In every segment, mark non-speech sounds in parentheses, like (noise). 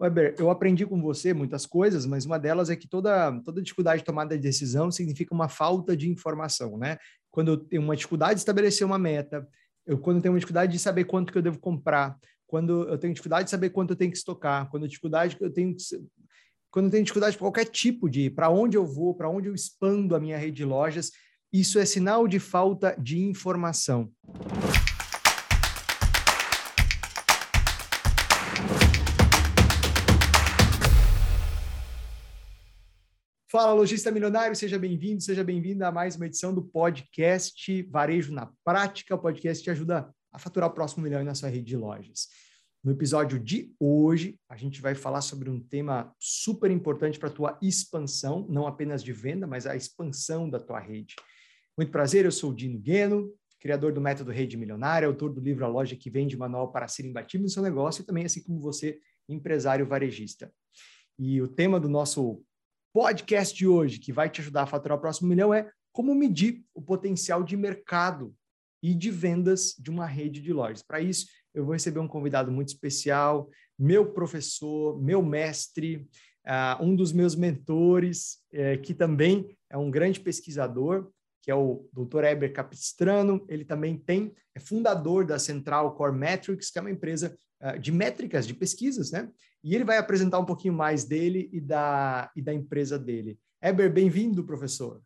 Weber, eu aprendi com você muitas coisas, mas uma delas é que toda, toda dificuldade de tomada de decisão significa uma falta de informação, né? Quando eu tenho uma dificuldade de estabelecer uma meta, eu, quando eu tenho uma dificuldade de saber quanto que eu devo comprar, quando eu tenho dificuldade de saber quanto eu tenho que estocar, quando eu dificuldade eu tenho quando eu tenho dificuldade de qualquer tipo de para onde eu vou, para onde eu expando a minha rede de lojas, isso é sinal de falta de informação. Fala, lojista milionário, seja bem-vindo, seja bem-vinda a mais uma edição do podcast Varejo na Prática. O podcast te ajuda a faturar o próximo milhão na sua rede de lojas. No episódio de hoje, a gente vai falar sobre um tema super importante para a tua expansão, não apenas de venda, mas a expansão da tua rede. Muito prazer, eu sou o Dino Gueno, criador do método Rede Milionária, autor do livro A Loja que Vende Manual para Ser Imbatível no Seu Negócio e também, assim como você, empresário varejista. E o tema do nosso podcast de hoje, que vai te ajudar a faturar o próximo milhão, é como medir o potencial de mercado e de vendas de uma rede de lojas. Para isso, eu vou receber um convidado muito especial, meu professor, meu mestre, uh, um dos meus mentores, uh, que também é um grande pesquisador, que é o Dr. Eber Capistrano. Ele também tem é fundador da Central Core Metrics, que é uma empresa uh, de métricas, de pesquisas, né? E ele vai apresentar um pouquinho mais dele e da, e da empresa dele. Eber, bem-vindo, professor.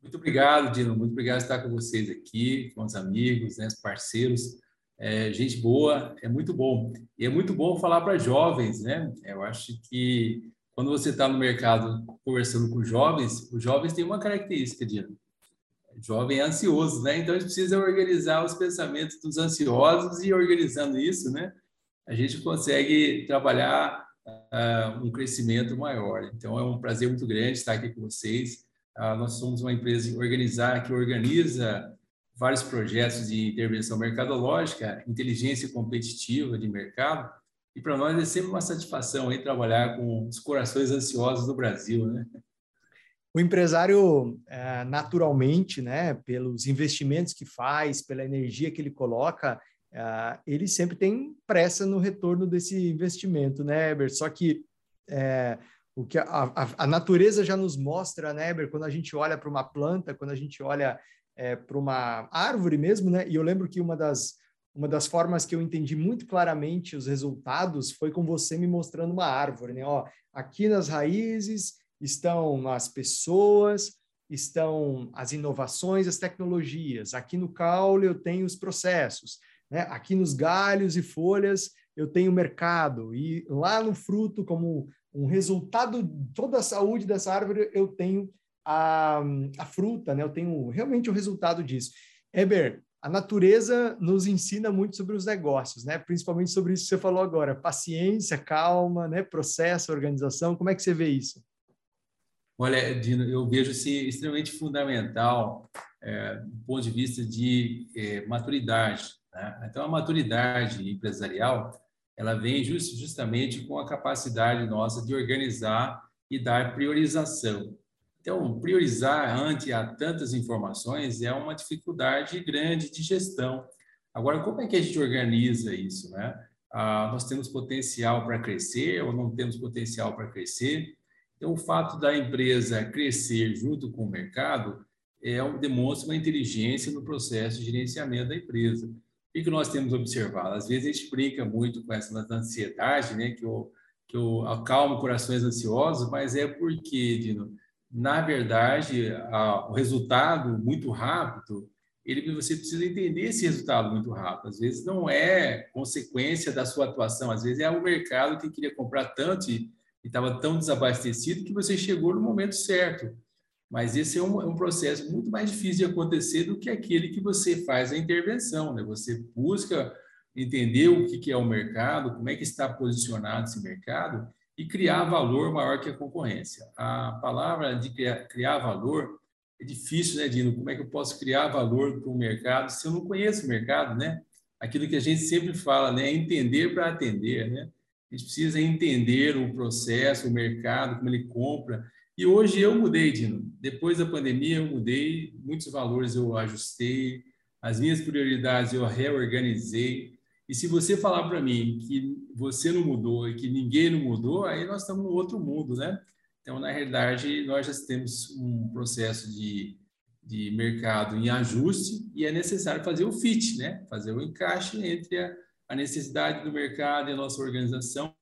Muito obrigado, Dino. Muito obrigado por estar com vocês aqui, com os amigos, né, os parceiros. É, gente boa, é muito bom. E é muito bom falar para jovens, né? Eu acho que quando você está no mercado conversando com jovens, os jovens têm uma característica, Dino. Jovem é ansioso, né? Então a gente precisa organizar os pensamentos dos ansiosos e organizando isso, né? a gente consegue trabalhar uh, um crescimento maior. Então, é um prazer muito grande estar aqui com vocês. Uh, nós somos uma empresa organizar, que organiza vários projetos de intervenção mercadológica, inteligência competitiva de mercado, e para nós é sempre uma satisfação aí trabalhar com os corações ansiosos do Brasil, né? O empresário, é, naturalmente, né, pelos investimentos que faz, pela energia que ele coloca, uh, ele sempre tem pressa no retorno desse investimento, né, Eber? Só que é, o que a, a, a, natureza já nos mostra, né, Eber, quando a gente olha para uma planta, quando a gente olha é, para uma árvore mesmo, né? E eu lembro que uma das uma das formas que eu entendi muito claramente os resultados foi com você me mostrando uma árvore, né? Ó, aqui nas raízes estão as pessoas, estão as inovações, as tecnologias. Aqui no caule eu tenho os processos. Né? Aqui nos galhos e folhas eu tenho mercado, e lá no fruto, como um resultado de toda a saúde dessa árvore, eu tenho a, a fruta, né? eu tenho realmente o resultado disso. Eber, a natureza nos ensina muito sobre os negócios, né? principalmente sobre isso que você falou agora, paciência, calma, né? processo, organização, como é que você vê isso? Olha, Dino, eu vejo se extremamente fundamental é, do ponto de vista de é, maturidade. Né? Então, a maturidade empresarial ela vem just, justamente com a capacidade nossa de organizar e dar priorização. Então, priorizar ante a tantas informações é uma dificuldade grande de gestão. Agora, como é que a gente organiza isso? Né? Ah, nós temos potencial para crescer ou não temos potencial para crescer? Então, o fato da empresa crescer junto com o mercado é, demonstra uma inteligência no processo de gerenciamento da empresa. O que nós temos observado? Às vezes a gente brinca muito com essa ansiedade, né? que, eu, que eu acalmo corações ansiosos, mas é porque, Dino, na verdade, a, o resultado muito rápido, ele, você precisa entender esse resultado muito rápido. Às vezes não é consequência da sua atuação, às vezes é o mercado que queria comprar tanto e estava tão desabastecido que você chegou no momento certo. Mas esse é um, é um, processo muito mais difícil de acontecer do que aquele que você faz a intervenção. Né? Você busca entender o que, que é o mercado, como é que está posicionado esse mercado e criar valor maior que a concorrência. A palavra de criar, criar valor é difícil, né, Dino? Como é que eu posso criar valor para o mercado se eu não conheço o mercado, né? Aquilo que a gente sempre fala, né? É entender para atender, né? Gente precisa entender o processo, o mercado, como ele compra e hoje eu mudei, Dino. Depois da pandemia, eu mudei, muitos valores eu ajustei, as minhas prioridades eu reorganizei. E se você falar para mim que você não mudou e que ninguém não mudou, aí nós estamos no outro mundo, né? Então, na realidade, nós já temos um processo de, de mercado em ajuste e é necessário fazer o fit, né? Fazer o encaixe entre a, a necessidade do mercado e a nossa organização.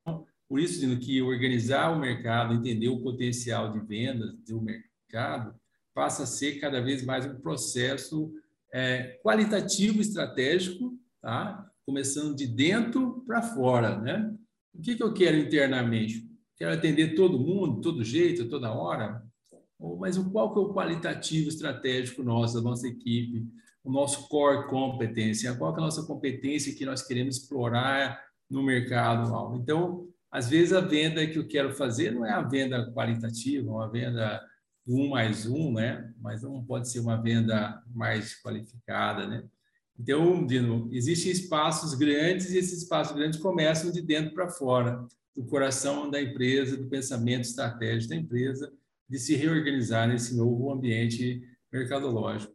Por isso, digo que organizar o mercado, entender o potencial de vendas do mercado, passa a ser cada vez mais um processo é, qualitativo estratégico, tá? começando de dentro para fora. Né? O que, que eu quero internamente? Quero atender todo mundo, todo jeito, toda hora? Mas qual que é o qualitativo estratégico nosso, da nossa equipe, o nosso core competência? Qual que é a nossa competência que nós queremos explorar no mercado? Então, às vezes a venda que eu quero fazer não é a venda qualitativa, uma venda um mais um, né? Mas não pode ser uma venda mais qualificada, né? Então, Dino, existem espaços grandes e esses espaços grandes começam de dentro para fora, do coração da empresa, do pensamento estratégico da empresa, de se reorganizar nesse novo ambiente mercadológico.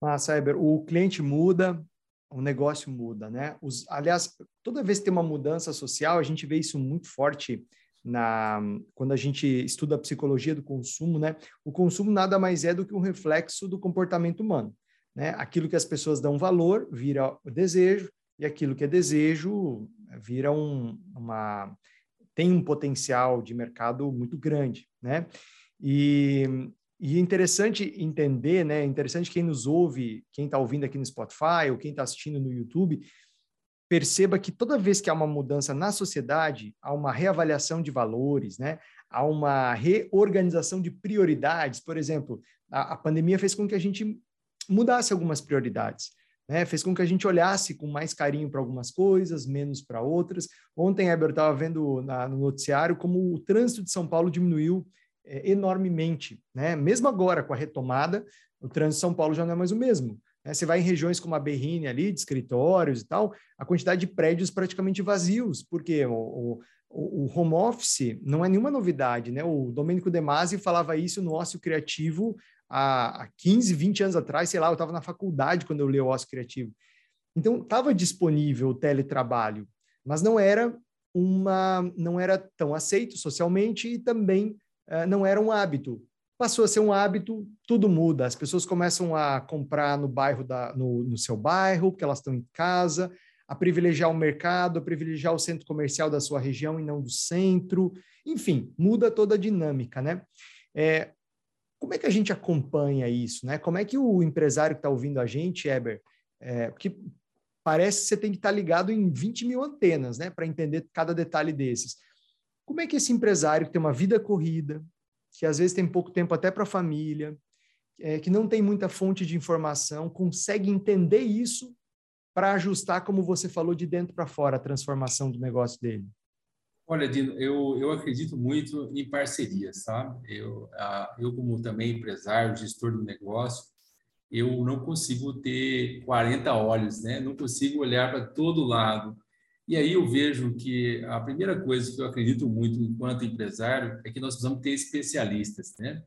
Ah, Cyber, o cliente muda, o negócio muda, né? Os, aliás, toda vez que tem uma mudança social, a gente vê isso muito forte na quando a gente estuda a psicologia do consumo, né? O consumo nada mais é do que um reflexo do comportamento humano, né? Aquilo que as pessoas dão valor vira o desejo e aquilo que é desejo vira um, uma tem um potencial de mercado muito grande, né? E, e é interessante entender, né? É interessante quem nos ouve, quem está ouvindo aqui no Spotify ou quem está assistindo no YouTube, perceba que toda vez que há uma mudança na sociedade, há uma reavaliação de valores, né? há uma reorganização de prioridades. Por exemplo, a, a pandemia fez com que a gente mudasse algumas prioridades. Né? Fez com que a gente olhasse com mais carinho para algumas coisas, menos para outras. Ontem, Heber, estava vendo na, no noticiário como o trânsito de São Paulo diminuiu enormemente. Né? Mesmo agora, com a retomada, o trânsito de São Paulo já não é mais o mesmo. Né? Você vai em regiões como a Berrine ali, de escritórios e tal, a quantidade de prédios praticamente vazios, porque o, o, o home office não é nenhuma novidade, né? O Domênico De Masi falava isso no ócio criativo há, há 15, 20 anos atrás, sei lá, eu estava na faculdade quando eu li o ócio criativo. Então, estava disponível o teletrabalho, mas não era uma, não era tão aceito socialmente e também não era um hábito passou a ser um hábito, tudo muda. As pessoas começam a comprar no bairro da, no, no seu bairro, porque elas estão em casa, a privilegiar o mercado, a privilegiar o centro comercial da sua região e não do centro. Enfim, muda toda a dinâmica, né? É, como é que a gente acompanha isso, né? Como é que o empresário que está ouvindo a gente, Eber, é, que parece que você tem que estar tá ligado em 20 mil antenas, né, para entender cada detalhe desses. Como é que esse empresário que tem uma vida corrida, que às vezes tem pouco tempo até para a família, é, que não tem muita fonte de informação, consegue entender isso para ajustar, como você falou, de dentro para fora, a transformação do negócio dele? Olha, Dino, eu, eu acredito muito em parcerias, sabe? Eu, eu, como também empresário, gestor do negócio, eu não consigo ter 40 olhos, né? Não consigo olhar para todo lado. E aí eu vejo que a primeira coisa que eu acredito muito enquanto empresário é que nós precisamos ter especialistas, né?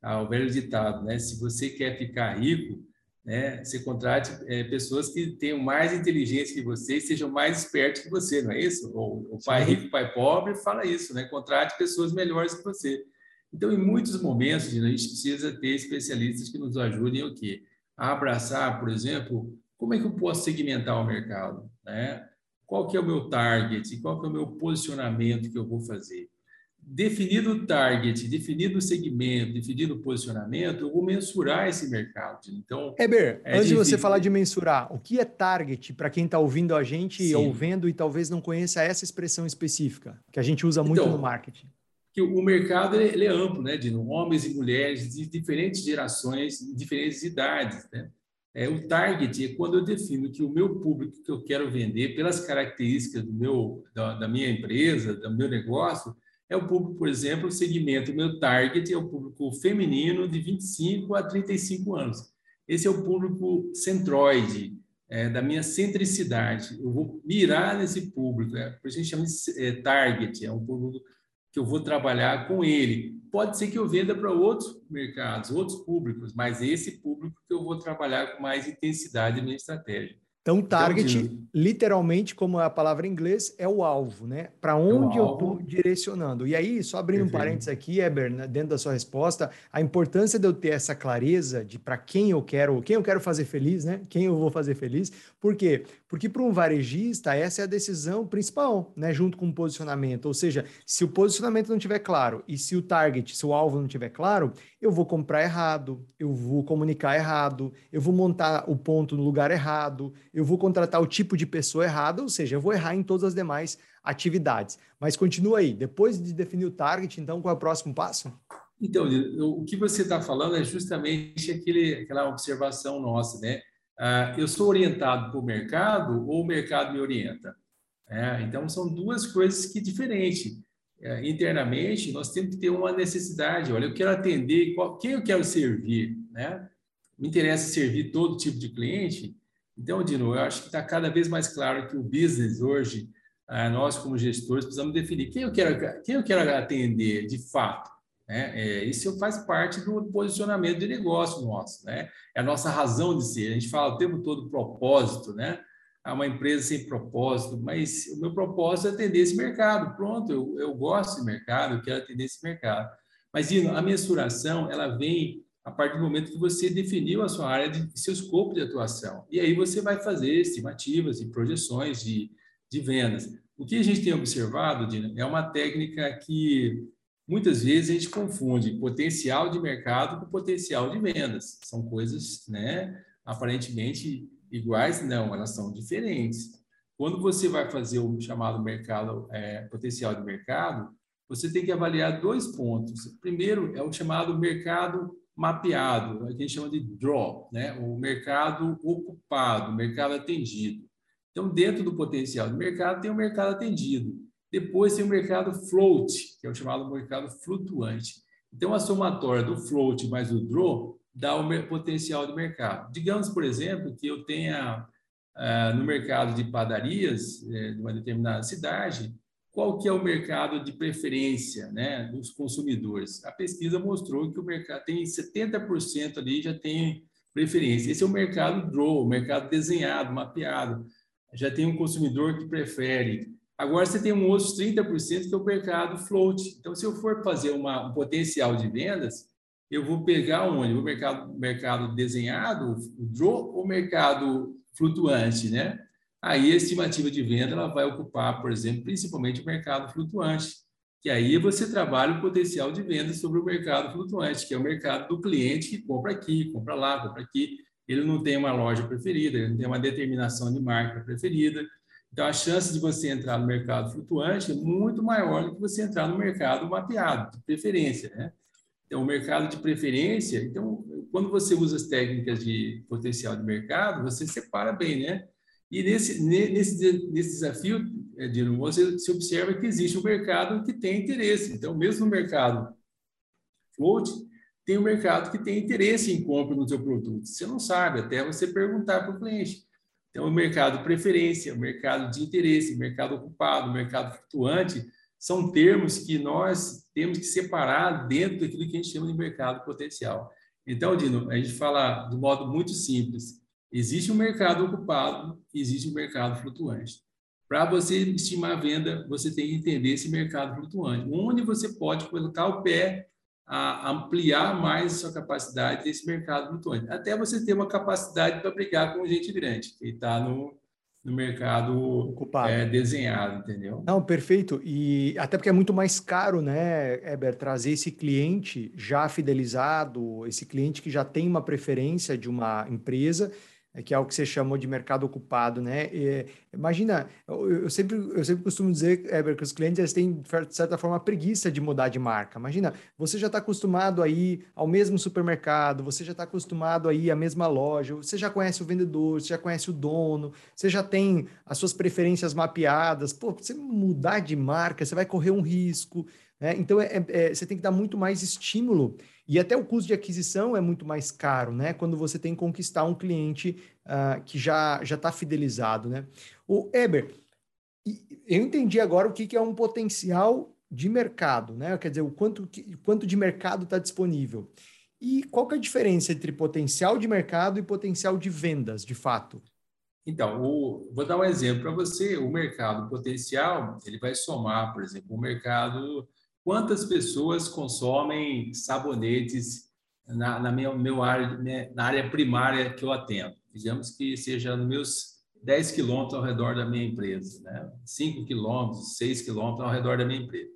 Ah, o velho ditado, né? Se você quer ficar rico, né? Você contrate é, pessoas que tenham mais inteligência que você e sejam mais espertos que você, não é isso? O, o pai rico, pai pobre fala isso, né? Contrate pessoas melhores que você. Então, em muitos momentos, a gente precisa ter especialistas que nos ajudem o quê? A abraçar, por exemplo, como é que eu posso segmentar o mercado, né? Qual que é o meu target, qual que é o meu posicionamento que eu vou fazer. Definido o target, definido o segmento, definido o posicionamento, eu vou mensurar esse mercado. Então, Heber, é antes de você falar de mensurar, o que é target para quem está ouvindo a gente, Sim. ouvindo e talvez não conheça essa expressão específica, que a gente usa muito então, no marketing? Que o mercado ele é amplo, né, de homens e mulheres de diferentes gerações, diferentes idades, né? É, o target é quando eu defino que o meu público que eu quero vender, pelas características do meu, da, da minha empresa, do meu negócio, é o público, por exemplo, o segmento, o meu target é o público feminino de 25 a 35 anos. Esse é o público centroide, é, da minha centricidade. Eu vou mirar nesse público, é, por isso a gente chama de é, target, é um público que eu vou trabalhar com ele. Pode ser que eu venda para outros mercados, outros públicos, mas esse público que eu vou trabalhar com mais intensidade na estratégia. Então, target, então, literalmente, como é a palavra em inglês, é o alvo, né? Para onde é eu estou direcionando. E aí, só abrindo Perfeito. um parênteses aqui, Eber, né, dentro da sua resposta, a importância de eu ter essa clareza de para quem eu quero, quem eu quero fazer feliz, né? Quem eu vou fazer feliz. Por quê? Porque para um varejista, essa é a decisão principal, né? Junto com o posicionamento. Ou seja, se o posicionamento não estiver claro e se o target, se o alvo não estiver claro, eu vou comprar errado, eu vou comunicar errado, eu vou montar o ponto no lugar errado, eu vou contratar o tipo de pessoa errada, ou seja, eu vou errar em todas as demais atividades. Mas continua aí, depois de definir o target, então qual é o próximo passo? Então, o que você está falando é justamente aquele, aquela observação nossa, né? Ah, eu sou orientado para o mercado ou o mercado me orienta? É, então, são duas coisas que diferentes é, internamente, nós temos que ter uma necessidade. Olha, eu quero atender qual, quem eu quero servir, né? Me interessa servir todo tipo de cliente. Então, Dino, eu acho que está cada vez mais claro que o business hoje, é, nós como gestores precisamos definir quem eu quero, quem eu quero atender de fato. Né? É, isso faz parte do posicionamento de negócio nosso, né? É a nossa razão de ser. A gente fala o tempo todo propósito, né? a uma empresa sem propósito, mas o meu propósito é atender esse mercado. Pronto, eu, eu gosto desse mercado, eu quero atender esse mercado. Mas, Ino, a mensuração, ela vem a partir do momento que você definiu a sua área de seu escopo de atuação. E aí você vai fazer estimativas e projeções de, de vendas. O que a gente tem observado, Dina, é uma técnica que muitas vezes a gente confunde potencial de mercado com potencial de vendas. São coisas, né, aparentemente iguais? Não, elas são diferentes. Quando você vai fazer o chamado mercado é, potencial de mercado, você tem que avaliar dois pontos. Primeiro é o chamado mercado mapeado, que a gente chama de draw, né? o mercado ocupado, o mercado atendido. Então, dentro do potencial de mercado, tem o mercado atendido. Depois tem o mercado float, que é o chamado mercado flutuante. Então, a somatória do float mais o draw dá o potencial de mercado. Digamos, por exemplo, que eu tenha uh, no mercado de padarias uh, de uma determinada cidade, qual que é o mercado de preferência né, dos consumidores? A pesquisa mostrou que o mercado tem 70% ali já tem preferência. Esse é o mercado draw, o mercado desenhado, mapeado. Já tem um consumidor que prefere. Agora você tem um outros 30% que é o mercado float. Então, se eu for fazer uma, um potencial de vendas, eu vou pegar onde? O mercado, mercado desenhado, o draw, ou mercado flutuante, né? Aí a estimativa de venda ela vai ocupar, por exemplo, principalmente o mercado flutuante, que aí você trabalha o potencial de venda sobre o mercado flutuante, que é o mercado do cliente que compra aqui, compra lá, compra aqui. Ele não tem uma loja preferida, ele não tem uma determinação de marca preferida. Então, a chance de você entrar no mercado flutuante é muito maior do que você entrar no mercado mapeado, de preferência, né? Então, o mercado de preferência, então, quando você usa as técnicas de potencial de mercado, você separa bem, né? E nesse, nesse, nesse desafio, eh, Dino, você se observa que existe um mercado que tem interesse. Então, mesmo no mercado float, tem um mercado que tem interesse em compra no seu produto. Você não sabe, até você perguntar para o cliente. Então, o mercado de preferência, o mercado de interesse, o mercado ocupado, o mercado flutuante, são termos que nós temos que separar dentro daquilo que a gente chama de mercado potencial. Então, Dino, a gente fala de modo muito simples. Existe um mercado ocupado, existe um mercado flutuante. Para você estimar a venda, você tem que entender esse mercado flutuante, onde você pode colocar o pé a ampliar mais a sua capacidade desse mercado flutuante, até você ter uma capacidade para brigar com gente grande, que está no, no mercado Ocupado. É, desenhado, entendeu? Não, perfeito. E até porque é muito mais caro, né, Eber, trazer esse cliente já fidelizado, esse cliente que já tem uma preferência de uma empresa que é o que você chamou de mercado ocupado, né? E, imagina, eu, eu, sempre, eu sempre costumo dizer, Eber, que os clientes têm, de certa forma, preguiça de mudar de marca. Imagina, você já está acostumado a ir ao mesmo supermercado, você já está acostumado a ir à mesma loja, você já conhece o vendedor, você já conhece o dono, você já tem as suas preferências mapeadas. Pô, você mudar de marca, você vai correr um risco, né? Então, é, é, você tem que dar muito mais estímulo e até o custo de aquisição é muito mais caro, né? Quando você tem que conquistar um cliente uh, que já já está fidelizado, né? O Eber, eu entendi agora o que, que é um potencial de mercado, né? Quer dizer, o quanto, quanto de mercado está disponível. E qual que é a diferença entre potencial de mercado e potencial de vendas, de fato? Então, o, vou dar um exemplo para você. O mercado potencial, ele vai somar, por exemplo, o mercado... Quantas pessoas consomem sabonetes na, na minha meu área, né, na área primária que eu atendo? Digamos que seja nos meus 10 quilômetros ao redor da minha empresa, né? 5 quilômetros, 6 quilômetros ao redor da minha empresa.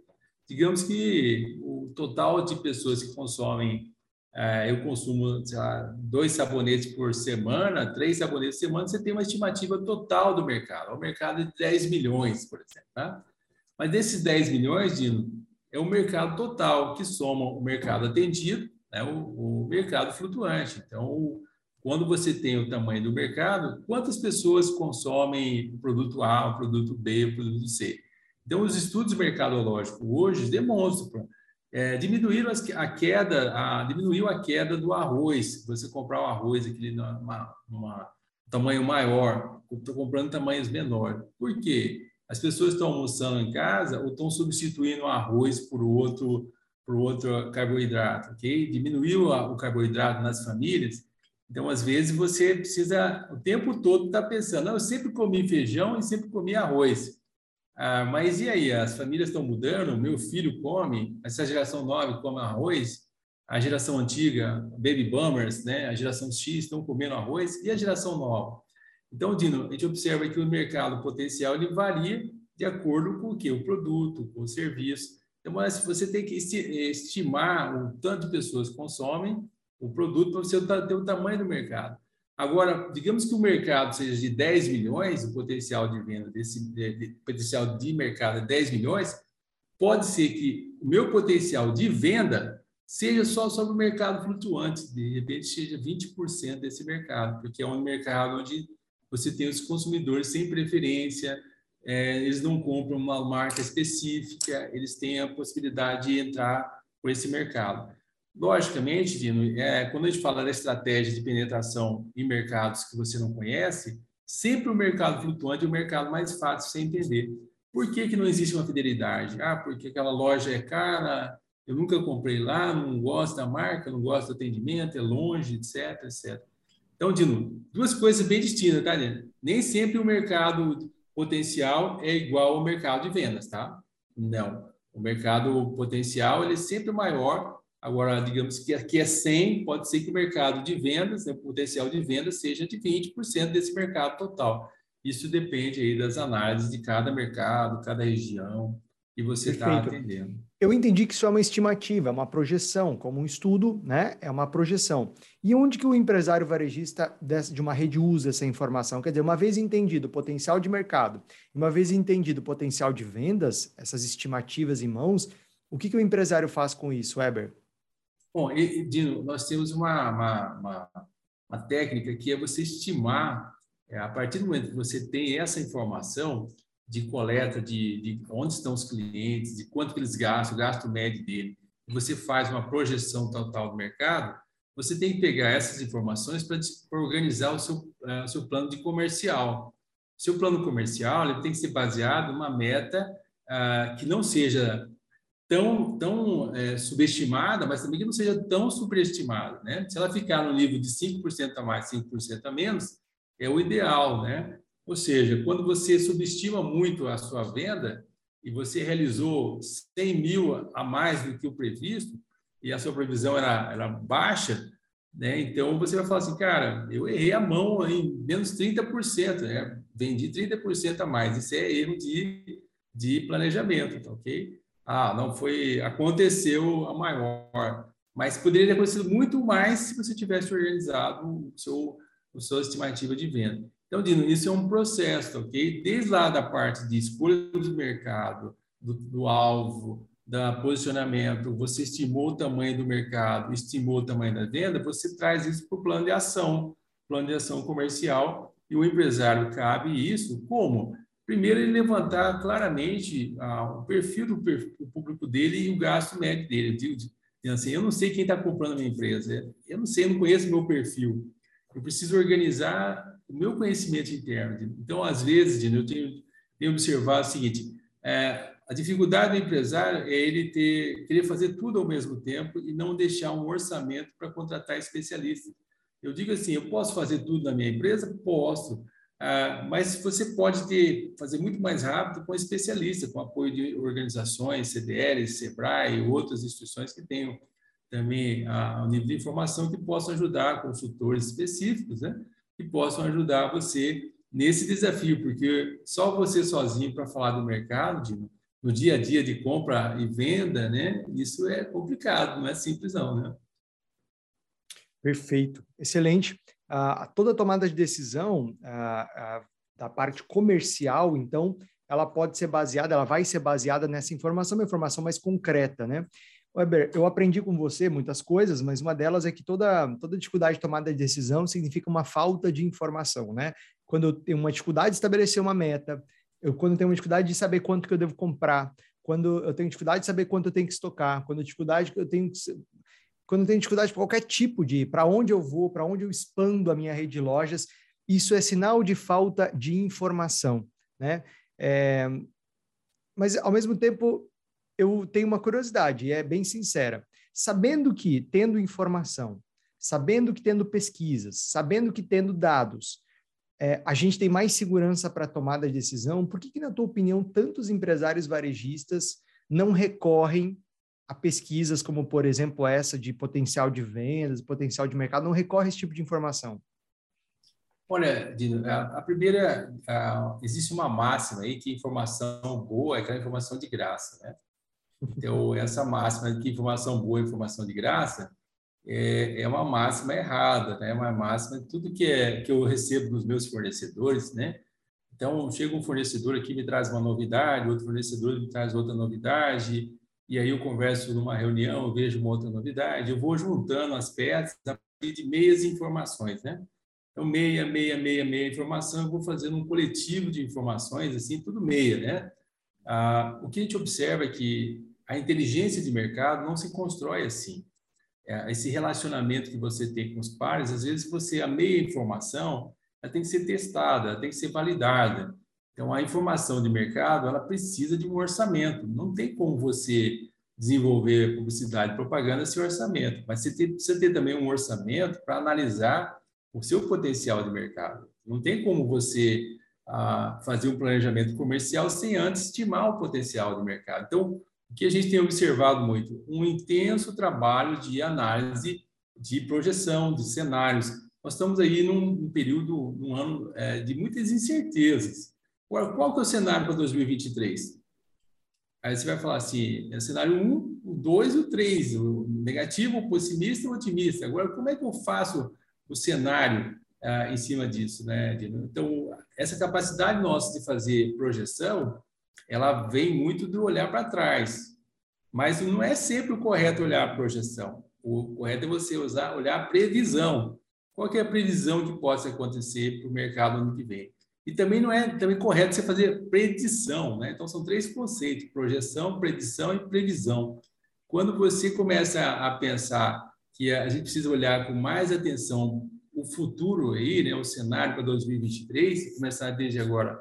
Digamos que o total de pessoas que consomem é, eu consumo lá, dois sabonetes por semana, três sabonetes por semana, você tem uma estimativa total do mercado. O mercado é de 10 milhões, por exemplo. Tá? Mas desses 10 milhões, Dino, é o mercado total que soma o mercado atendido, né, o, o mercado flutuante. Então, quando você tem o tamanho do mercado, quantas pessoas consomem o produto A, o produto B, o produto C? Então, os estudos mercadológicos hoje demonstram é, diminuíram a queda, a, diminuiu a queda do arroz. Você comprar o arroz aquele numa, numa tamanho maior, estou comprando tamanhos menores. Por quê? As pessoas estão almoçando em casa ou estão substituindo o arroz por outro, por outro carboidrato, ok? Diminuiu o carboidrato nas famílias. Então, às vezes, você precisa o tempo todo estar tá pensando, eu sempre comi feijão e sempre comi arroz. Ah, mas e aí, as famílias estão mudando? Meu filho come, essa geração nova come arroz, a geração antiga, baby boomers, né, a geração X estão comendo arroz, e a geração nova? Então, Dino, a gente observa que o mercado potencial ele varia de acordo com o que? O produto, com o serviço. Então, mas você tem que estimar o tanto de pessoas consomem o produto para você ter o tamanho do mercado. Agora, digamos que o mercado seja de 10 milhões, o potencial de venda desse de, de, potencial de mercado é 10 milhões, pode ser que o meu potencial de venda seja só sobre o mercado flutuante, de repente seja 20% desse mercado, porque é um mercado onde você tem os consumidores sem preferência, é, eles não compram uma marca específica, eles têm a possibilidade de entrar por esse mercado. Logicamente, Dino, é, quando a gente fala da estratégia de penetração em mercados que você não conhece, sempre o mercado flutuante é o mercado mais fácil de você entender. Por que, que não existe uma fidelidade? Ah, porque aquela loja é cara, eu nunca comprei lá, não gosto da marca, não gosto do atendimento, é longe, etc, etc. Então, Dino, duas coisas bem distintas, tá, Dino? Nem sempre o mercado potencial é igual ao mercado de vendas, tá? Não. O mercado potencial ele é sempre maior Agora, digamos que aqui é 100, pode ser que o mercado de vendas, né, o potencial de vendas, seja de 20% desse mercado total. Isso depende aí das análises de cada mercado, cada região que você está atendendo. Eu entendi que isso é uma estimativa, é uma projeção, como um estudo, né? É uma projeção. E onde que o empresário varejista de uma rede usa essa informação? Quer dizer, uma vez entendido o potencial de mercado, uma vez entendido o potencial de vendas, essas estimativas em mãos, o que, que o empresário faz com isso, Weber? Bom, e, Dino, nós temos uma, uma, uma, uma técnica que é você estimar, é, a partir do momento que você tem essa informação de coleta de, de onde estão os clientes, de quanto que eles gastam, o gasto médio dele, você faz uma projeção total do mercado, você tem que pegar essas informações para organizar o seu, uh, seu plano de comercial. Seu plano comercial ele tem que ser baseado numa meta uh, que não seja tão, tão é, subestimada, mas também que não seja tão superestimada. Né? Se ela ficar no nível de 5% a mais, 5% a menos, é o ideal. Né? Ou seja, quando você subestima muito a sua venda e você realizou 100 mil a mais do que o previsto, e a sua previsão era, era baixa, né? então você vai falar assim, cara, eu errei a mão em menos 30%, né? vendi 30% a mais. Isso é erro de, de planejamento, tá ok? ah, não foi, aconteceu a maior, mas poderia ter acontecido muito mais se você tivesse organizado o seu, a sua estimativa de venda. Então, Dino, isso é um processo, ok? Desde lá da parte de escolha do mercado, do, do alvo, da posicionamento, você estimou o tamanho do mercado, estimou o tamanho da venda, você traz isso para o plano de ação, plano de ação comercial, e o empresário cabe isso como? Primeiro, ele levantar claramente ah, o perfil do público dele e o gasto médio dele. Digo, assim, eu não sei quem está comprando a minha empresa, eu não sei, eu não conheço meu perfil. Eu preciso organizar o meu conhecimento interno. Então, às vezes, eu tenho, tenho observado o seguinte: é, a dificuldade do empresário é ele ter, querer fazer tudo ao mesmo tempo e não deixar um orçamento para contratar especialistas. Eu digo assim: eu posso fazer tudo na minha empresa? Posso ah, mas você pode ter, fazer muito mais rápido com especialista, com apoio de organizações, CDLs, SEBRAE e outras instituições que tenham também a nível de informação que possam ajudar consultores específicos, né? Que possam ajudar você nesse desafio, porque só você sozinho para falar do mercado, no dia a dia de compra e venda, né? Isso é complicado, não é simples não, né? Perfeito, excelente. Ah, toda tomada de decisão ah, ah, da parte comercial, então, ela pode ser baseada, ela vai ser baseada nessa informação, uma informação mais concreta, né? Weber, eu aprendi com você muitas coisas, mas uma delas é que toda, toda dificuldade de tomada de decisão significa uma falta de informação, né? Quando eu tenho uma dificuldade de estabelecer uma meta, eu, quando eu tenho uma dificuldade de saber quanto que eu devo comprar, quando eu tenho dificuldade de saber quanto eu tenho que estocar, quando eu dificuldade eu tenho quando eu tenho dificuldade de qualquer tipo de para onde eu vou, para onde eu expando a minha rede de lojas, isso é sinal de falta de informação, né? É, mas ao mesmo tempo eu tenho uma curiosidade, e é bem sincera. Sabendo que, tendo informação, sabendo que tendo pesquisas, sabendo que tendo dados, é, a gente tem mais segurança para tomada de decisão, por que, que, na tua opinião, tantos empresários varejistas não recorrem a pesquisas como, por exemplo, essa de potencial de vendas, potencial de mercado, não recorre a esse tipo de informação? Olha, Dino, a, a primeira, a, existe uma máxima aí que informação boa é aquela informação de graça, né? Então, essa máxima de que informação boa é informação de graça é, é uma máxima errada, né? É uma máxima de tudo que, é, que eu recebo dos meus fornecedores, né? Então, chega um fornecedor aqui me traz uma novidade, outro fornecedor me traz outra novidade, e aí eu converso numa reunião, vejo uma outra novidade, eu vou juntando as peças a partir de meias informações, né? Então, meia, meia, meia, meia informação, eu vou fazendo um coletivo de informações, assim, tudo meia, né? Ah, o que a gente observa é que a inteligência de mercado não se constrói assim. É, esse relacionamento que você tem com os pares, às vezes você, a meia informação, ela tem que ser testada, ela tem que ser validada. Então, a informação de mercado, ela precisa de um orçamento. Não tem como você desenvolver publicidade e propaganda sem orçamento, mas você tem, precisa ter também um orçamento para analisar o seu potencial de mercado. Não tem como você ah, fazer um planejamento comercial sem antes estimar o potencial de mercado. Então, o que a gente tem observado muito? Um intenso trabalho de análise de projeção, de cenários. Nós estamos aí num período, num ano é, de muitas incertezas. Qual, qual que é o cenário para 2023? Aí você vai falar assim, é o cenário 1, o 2 e o 3, o negativo, o pessimista e o otimista. Agora, como é que eu faço o cenário ah, em cima disso? Né, Então, essa capacidade nossa de fazer projeção, ela vem muito do olhar para trás. Mas não é sempre o correto olhar a projeção. O correto é você usar, olhar a previsão. Qual é a previsão que possa acontecer para o mercado ano que vem? E também não é também correto você fazer predição, né? Então são três conceitos: projeção, predição e previsão. Quando você começa a pensar que a gente precisa olhar com mais atenção o futuro aí, né, o cenário para 2023, começar desde agora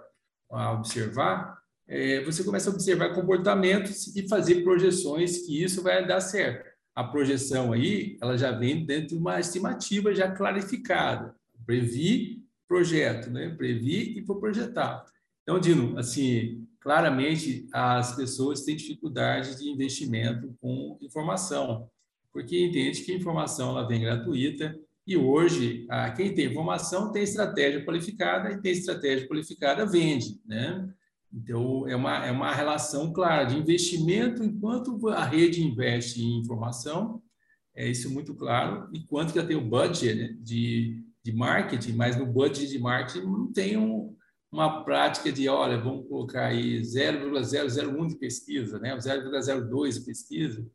a observar, é, você começa a observar comportamentos e fazer projeções que isso vai dar certo. A projeção aí, ela já vem dentro de uma estimativa já clarificada. Previ, projeto, né? Previ e vou projetar. Então, Dino, assim, claramente as pessoas têm dificuldade de investimento com informação, porque entende que a informação ela vem gratuita e hoje quem tem informação tem estratégia qualificada e tem estratégia qualificada vende, né? Então, é uma, é uma relação clara de investimento enquanto a rede investe em informação, é isso muito claro, enquanto que tem o budget né, de, de marketing, mas no budget de marketing não tem um, uma prática de, olha, vamos colocar aí 0,001 de pesquisa, né, 0,02 de pesquisa.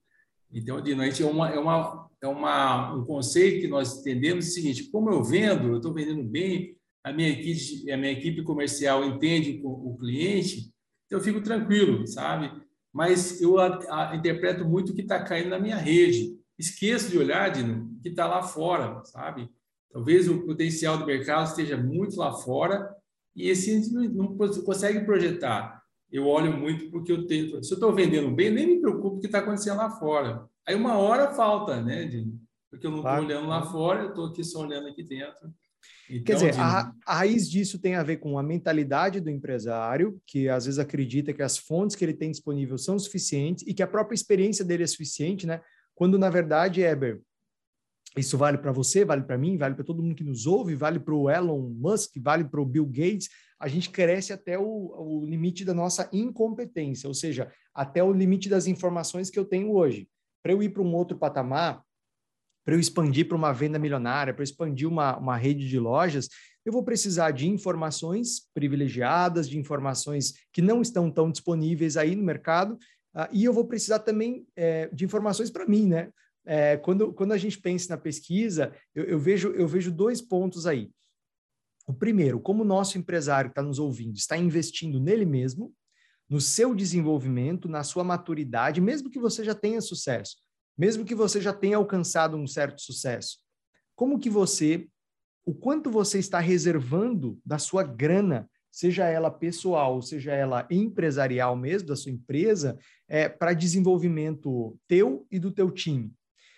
Então, de noite é, uma, é, uma, é uma, um conceito que nós entendemos o seguinte, como eu vendo, eu estou vendendo bem, a minha equipe, a minha equipe comercial entende o, o cliente, eu fico tranquilo, sabe? Mas eu a, a, interpreto muito o que está caindo na minha rede. Esqueço de olhar de, que está lá fora, sabe? Talvez o potencial do mercado esteja muito lá fora e esse não, não consegue projetar. Eu olho muito porque eu tenho. Se eu estou vendendo bem, nem me preocupo com o que está acontecendo lá fora. Aí uma hora falta, né? De, porque eu não estou claro. olhando lá fora, eu estou aqui só olhando aqui dentro Então, Quer dizer, a, a, raiz disso tem a ver com a mentalidade do empresário, que às vezes acredita que as fontes que ele tem disponível são suficientes e que a própria experiência dele é suficiente, né? Quando, na verdade, Eber, isso vale para você, vale para mim, vale para todo mundo que nos ouve, vale para o Elon Musk, vale para o Bill Gates. A gente cresce até o, o limite da nossa incompetência, ou seja, até o limite das informações que eu tenho hoje. Para eu ir para um outro patamar, para eu expandir para uma venda milionária, para expandir uma, uma rede de lojas, eu vou precisar de informações privilegiadas, de informações que não estão tão disponíveis aí no mercado, uh, e eu vou precisar também é, de informações para mim, né? É, quando, quando a gente pensa na pesquisa, eu, eu, vejo, eu vejo dois pontos aí. O primeiro, como o nosso empresário que está nos ouvindo está investindo nele mesmo, no seu desenvolvimento, na sua maturidade, mesmo que você já tenha sucesso mesmo que você já tenha alcançado um certo sucesso, como que você, o quanto você está reservando da sua grana, seja ela pessoal, seja ela empresarial mesmo, da sua empresa, é, para desenvolvimento teu e do teu time.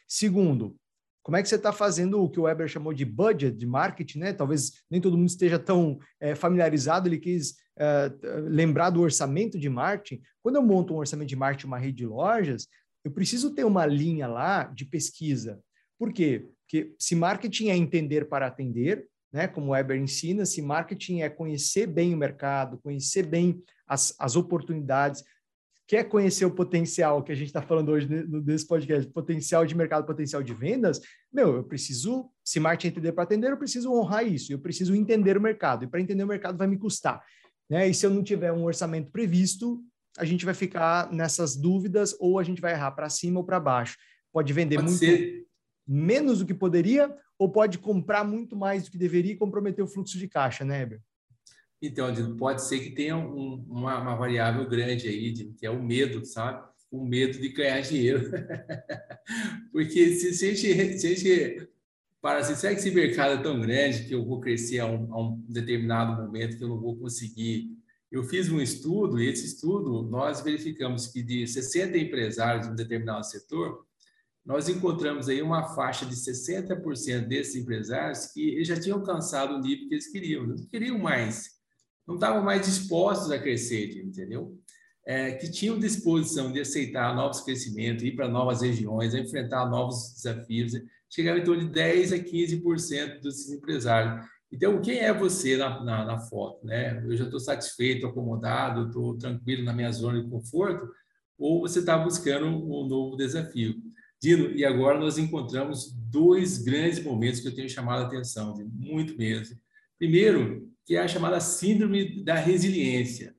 Segundo, como é que você está fazendo o que o Weber chamou de budget, de marketing, né? Talvez nem todo mundo esteja tão é, familiarizado, ele quis é, lembrar do orçamento de marketing. Quando eu monto um orçamento de marketing, uma rede de lojas, eu preciso ter uma linha lá de pesquisa. Por quê? Porque se marketing é entender para atender, né, como o Weber ensina, se marketing é conhecer bem o mercado, conhecer bem as, as oportunidades, quer conhecer o potencial que a gente está falando hoje nesse podcast, potencial de mercado, potencial de vendas, meu, eu preciso, se marketing é entender para atender, eu preciso honrar isso, eu preciso entender o mercado, e para entender o mercado vai me custar. Né? E se eu não tiver um orçamento previsto, a gente vai ficar nessas dúvidas ou a gente vai errar para cima ou para baixo. Pode vender pode muito ser. menos do que poderia ou pode comprar muito mais do que deveria e comprometer o fluxo de caixa, né, Heber? Então, pode ser que tenha um, uma, uma, variável grande aí, que é o medo, sabe? O medo de ganhar dinheiro. (laughs) Porque se, se, a gente, se a gente para assim, será que esse mercado é tão grande que eu vou crescer a um, a um determinado momento que eu não vou conseguir eu fiz um estudo, e esse estudo nós verificamos que de 60 empresários de um determinado setor, nós encontramos aí uma faixa de 60% desses empresários que já tinham alcançado o nível que eles queriam, não queriam mais, não estavam mais dispostos a crescer, entendeu? É, que tinham disposição de aceitar novos crescimentos, ir para novas regiões, enfrentar novos desafios, chegava em torno de 10 a 15% dos empresários. Então, quem é você na, na, na foto? Né? Eu já estou satisfeito, acomodado, estou tranquilo na minha zona de conforto? Ou você está buscando um novo desafio? Dino, e agora nós encontramos dois grandes momentos que eu tenho chamado a atenção, muito mesmo. Primeiro, que é a chamada síndrome da resiliência.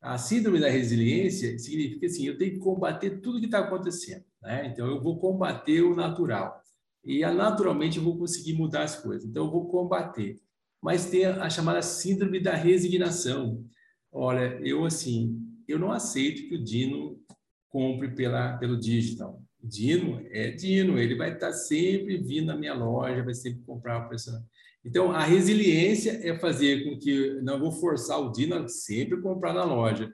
A síndrome da resiliência significa assim, eu tenho que combater tudo que está acontecendo. Né? Então, eu vou combater o natural e naturalmente eu vou conseguir mudar as coisas. Então, eu vou combater. Mas tem a, chamada síndrome da resignação. Olha, eu assim, eu não aceito que o Dino compre pela, pelo digital. Dino é Dino, ele vai estar sempre vindo na minha loja, vai sempre comprar o preço. Então, a resiliência é fazer com que não vou forçar o Dino a sempre comprar na loja.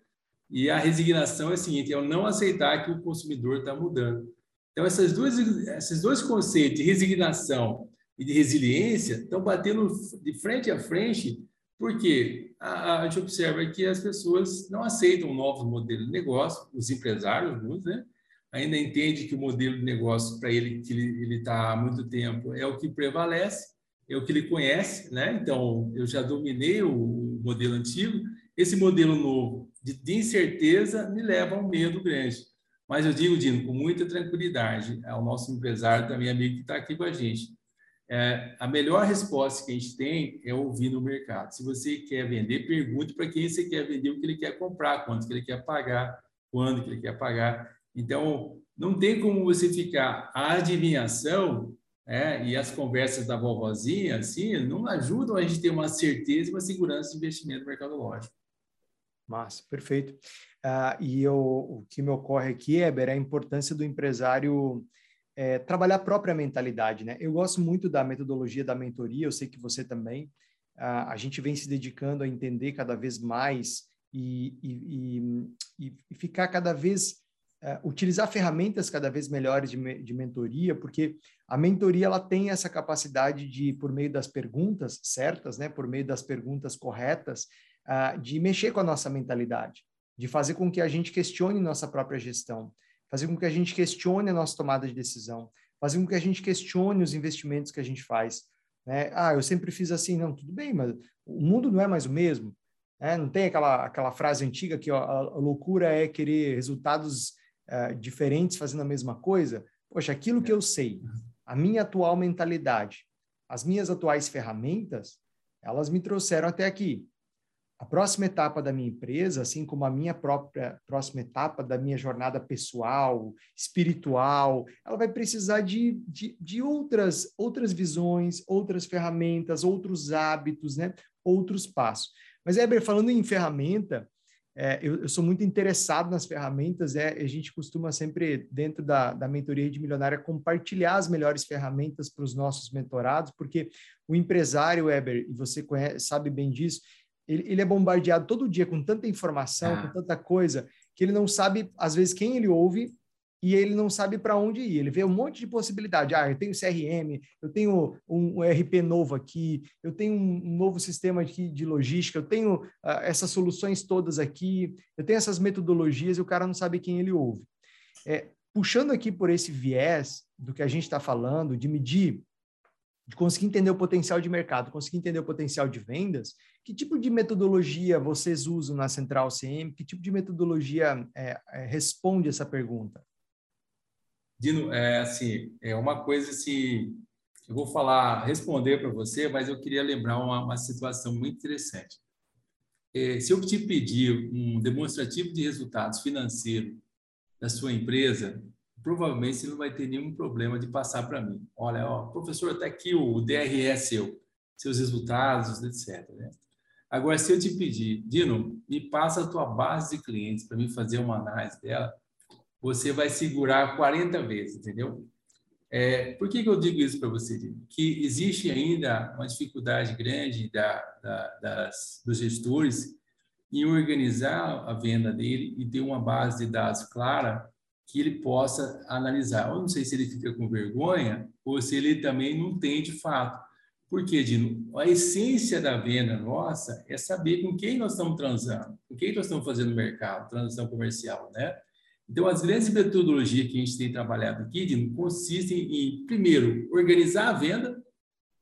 E a resignação é a seguinte: é eu não aceitar que o consumidor está mudando. Então, essas duas, esses dois conceitos de resignação e de resiliência estão batendo de frente a frente, porque a, a gente observa que as pessoas não aceitam novos modelos de negócio, os empresários, alguns, né? ainda entende que o modelo de negócio para ele, que ele está há muito tempo, é o que prevalece, é o que ele conhece, né? Então, eu já dominei o modelo antigo, esse modelo novo de, de incerteza me leva a um medo grande. Mas eu digo, Dino, com muita tranquilidade ao nosso empresário, também amigo que está aqui com a gente. É, a melhor resposta que a gente tem é ouvir no mercado. Se você quer vender, pergunte para quem você quer vender, o que ele quer comprar, quanto que ele quer pagar, quando que ele quer pagar. Então, não tem como você ficar a adivinhação é, e as conversas da vovozinha, assim, não ajudam a gente ter uma certeza e uma segurança de investimento mercadológico. Massa, perfeito. Uh, e eu, o que me ocorre aqui, Eber, é a importância do empresário é, trabalhar a própria mentalidade, né? Eu gosto muito da metodologia da mentoria, eu sei que você também. Uh, a gente vem se dedicando a entender cada vez mais e, e, e, e ficar cada vez é, utilizar ferramentas cada vez melhores de, de mentoria, porque a mentoria ela tem essa capacidade de, por meio das perguntas certas, né, por meio das perguntas corretas, uh, de mexer com a nossa mentalidade, de fazer com que a gente questione nossa própria gestão, fazer com que a gente questione a nossa tomada de decisão, fazer com que a gente questione os investimentos que a gente faz. Né? Ah, eu sempre fiz assim, não, tudo bem, mas o mundo não é mais o mesmo. Né? Não tem aquela, aquela frase antiga que ó, a, a loucura é querer resultados uh, diferentes fazendo a mesma coisa? Poxa, aquilo que eu sei, a minha atual mentalidade, as minhas atuais ferramentas, elas me trouxeram até aqui. A próxima etapa da minha empresa, assim como a minha própria próxima etapa da minha jornada pessoal, espiritual, ela vai precisar de, de, de outras, outras visões, outras ferramentas, outros hábitos, né? outros passos. Mas, Eber, falando em ferramenta, é, eu, eu, sou muito interessado nas ferramentas, é, a gente costuma sempre, dentro da, da mentoria de milionária, compartilhar as melhores ferramentas para os nossos mentorados, porque o empresário, Weber, e você conhece, sabe bem disso, ele, ele é bombardeado todo dia com tanta informação, ah. com tanta coisa, que ele não sabe, às vezes, quem ele ouve e ele não sabe para onde ir. Ele vê um monte de possibilidade. Ah, eu tenho CRM, eu tenho um RP novo aqui, eu tenho um novo sistema aqui de logística, eu tenho uh, essas soluções todas aqui, eu tenho essas metodologias e o cara não sabe quem ele ouve. É, puxando aqui por esse viés do que a gente está falando, de medir, de conseguir entender o potencial de mercado, conseguir entender o potencial de vendas, que tipo de metodologia vocês usam na Central CM? Que tipo de metodologia é, é, responde essa pergunta? Dino, é assim, é uma coisa assim, eu vou falar, responder para você, mas eu queria lembrar uma, uma situação muito interessante. É, se eu te pedir um demonstrativo de resultados financeiros da sua empresa, provavelmente você não vai ter nenhum problema de passar para mim. Olha, ó, professor, está aqui o DRE seu, seus resultados, etc. Né? Agora, se eu te pedir, Dino, me passa a tua base de clientes para mim fazer uma análise dela, você vai segurar 40 vezes, entendeu? É, por que, que eu digo isso para você? Que existe ainda uma dificuldade grande da, da, das, dos gestores em organizar a venda dele e ter uma base de dados clara que ele possa analisar. Eu não sei se ele fica com vergonha ou se ele também não tem de fato. Porque, Dino, a essência da venda nossa é saber com quem nós estamos transando, com quem nós estamos fazendo mercado, transação comercial, né? Então, as grandes metodologias que a gente tem trabalhado aqui consistem em, primeiro, organizar a venda.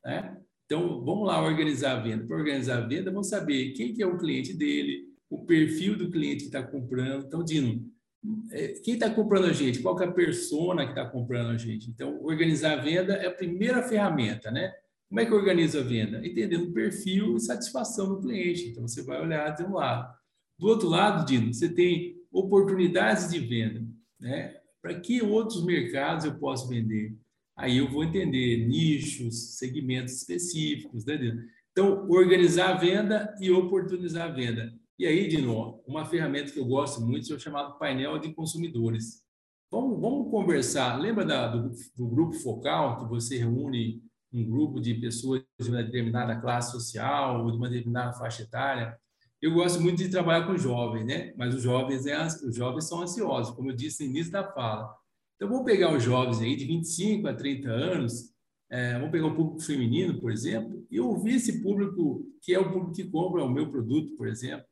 Né? Então, vamos lá organizar a venda. Para organizar a venda, vamos saber quem que é o cliente dele, o perfil do cliente que está comprando. Então, Dino, quem está comprando a gente? Qual é a persona que está comprando a gente? Então, organizar a venda é a primeira ferramenta, né? Como é que organiza a venda? Entendendo o perfil e satisfação do cliente. Então, você vai olhar de um lado. Do outro lado, Dino, você tem oportunidades de venda, né? Para que outros mercados eu posso vender? Aí eu vou entender nichos, segmentos específicos, né? Então, organizar a venda e oportunizar a venda. E aí, de novo, uma ferramenta que eu gosto muito é o chamado painel de consumidores. Vamos, vamos conversar. Lembra da, do, do grupo focal, que você reúne um grupo de pessoas de uma determinada classe social ou de uma determinada faixa etária? Eu gosto muito de trabalhar com jovens, né? Mas os jovens, é, os jovens são ansiosos, como eu disse no início da fala. Então, vou pegar os jovens aí de 25 a 30 anos, é, vamos pegar o público feminino, por exemplo, e ouvir esse público, que é o público que compra o meu produto, por exemplo,